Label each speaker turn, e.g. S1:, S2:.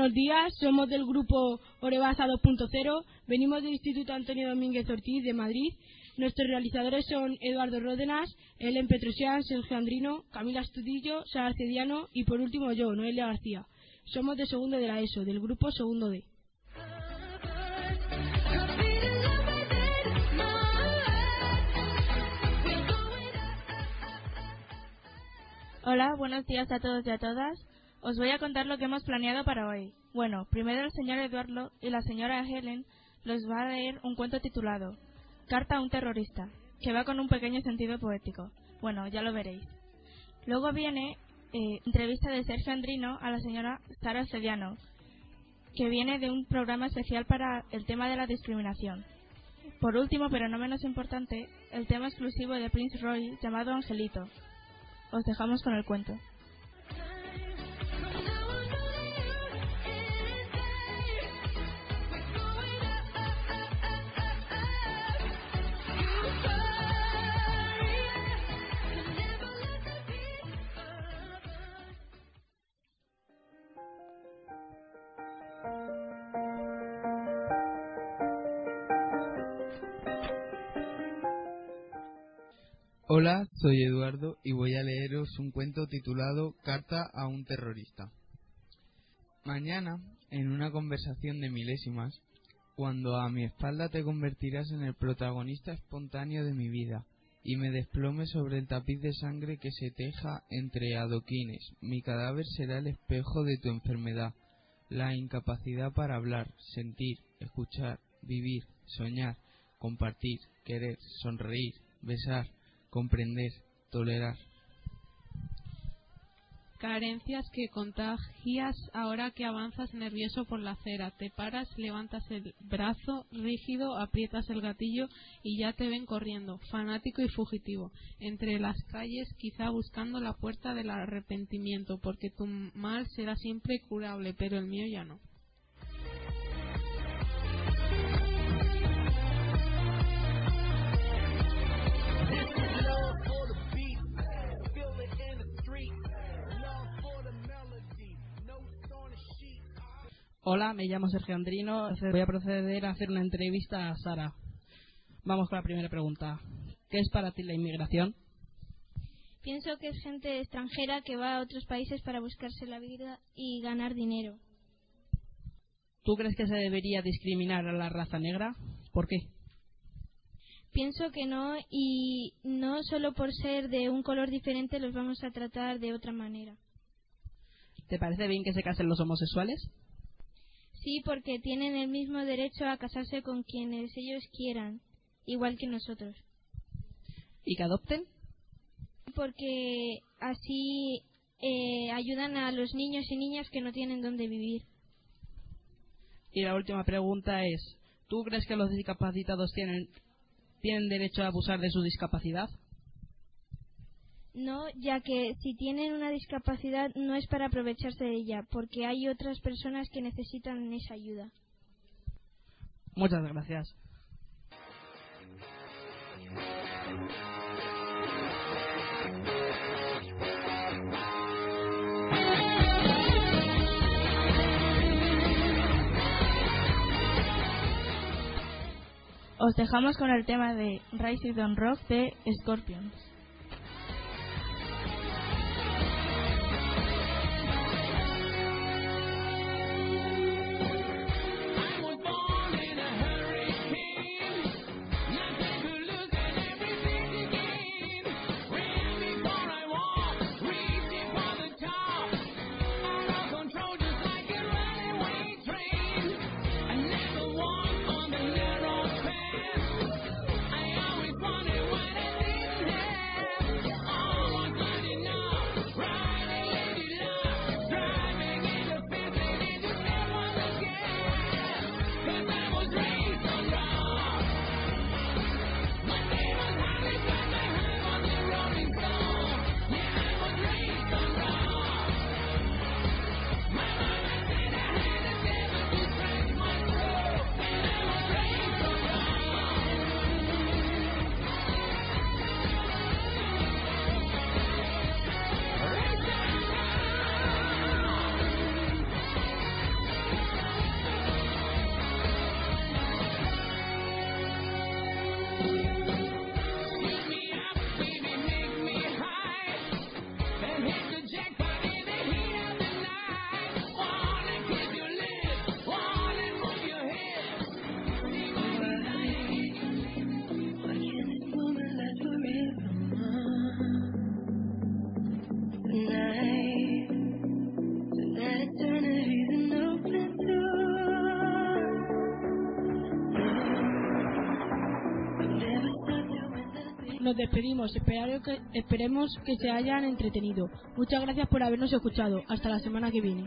S1: buenos días. Somos del grupo Orebasa 2.0. Venimos del Instituto Antonio Domínguez Ortiz de Madrid. Nuestros realizadores son Eduardo Ródenas, Ellen Petrosian, Sergio Andrino, Camila Estudillo, Sara Cediano y por último yo, Noelia García. Somos de segundo de la ESO, del grupo segundo D.
S2: Hola, buenos días a todos y a todas. Os voy a contar lo que hemos planeado para hoy. Bueno, primero el señor Eduardo y la señora Helen los va a leer un cuento titulado Carta a un terrorista, que va con un pequeño sentido poético. Bueno, ya lo veréis. Luego viene eh, entrevista de Sergio Andrino a la señora Sara Sediano, que viene de un programa especial para el tema de la discriminación. Por último, pero no menos importante, el tema exclusivo de Prince Roy llamado Angelito, os dejamos con el cuento.
S3: Hola, soy Eduardo y voy a leeros un cuento titulado Carta a un terrorista. Mañana, en una conversación de milésimas, cuando a mi espalda te convertirás en el protagonista espontáneo de mi vida y me desplome sobre el tapiz de sangre que se teja entre adoquines, mi cadáver será el espejo de tu enfermedad, la incapacidad para hablar, sentir, escuchar, vivir, soñar, compartir, querer, sonreír, besar, comprender, tolerar.
S4: Carencias que contagias ahora que avanzas nervioso por la acera. Te paras, levantas el brazo rígido, aprietas el gatillo y ya te ven corriendo, fanático y fugitivo, entre las calles quizá buscando la puerta del arrepentimiento, porque tu mal será siempre curable, pero el mío ya no.
S5: Hola, me llamo Sergio Andrino. Voy a proceder a hacer una entrevista a Sara. Vamos con la primera pregunta. ¿Qué es para ti la inmigración?
S6: Pienso que es gente extranjera que va a otros países para buscarse la vida y ganar dinero.
S5: ¿Tú crees que se debería discriminar a la raza negra? ¿Por qué?
S6: Pienso que no y no solo por ser de un color diferente los vamos a tratar de otra manera.
S5: ¿Te parece bien que se casen los homosexuales?
S6: Sí, porque tienen el mismo derecho a casarse con quienes ellos quieran, igual que nosotros.
S5: ¿Y que adopten?
S6: Porque así eh, ayudan a los niños y niñas que no tienen dónde vivir.
S5: Y la última pregunta es, ¿tú crees que los discapacitados tienen, tienen derecho a abusar de su discapacidad?
S6: No, ya que si tienen una discapacidad no es para aprovecharse de ella, porque hay otras personas que necesitan esa ayuda.
S5: Muchas gracias.
S2: Os dejamos con el tema de Rising on Rock de Scorpions.
S1: Nos despedimos. Espero que, esperemos que se hayan entretenido. Muchas gracias por habernos escuchado. Hasta la semana que viene.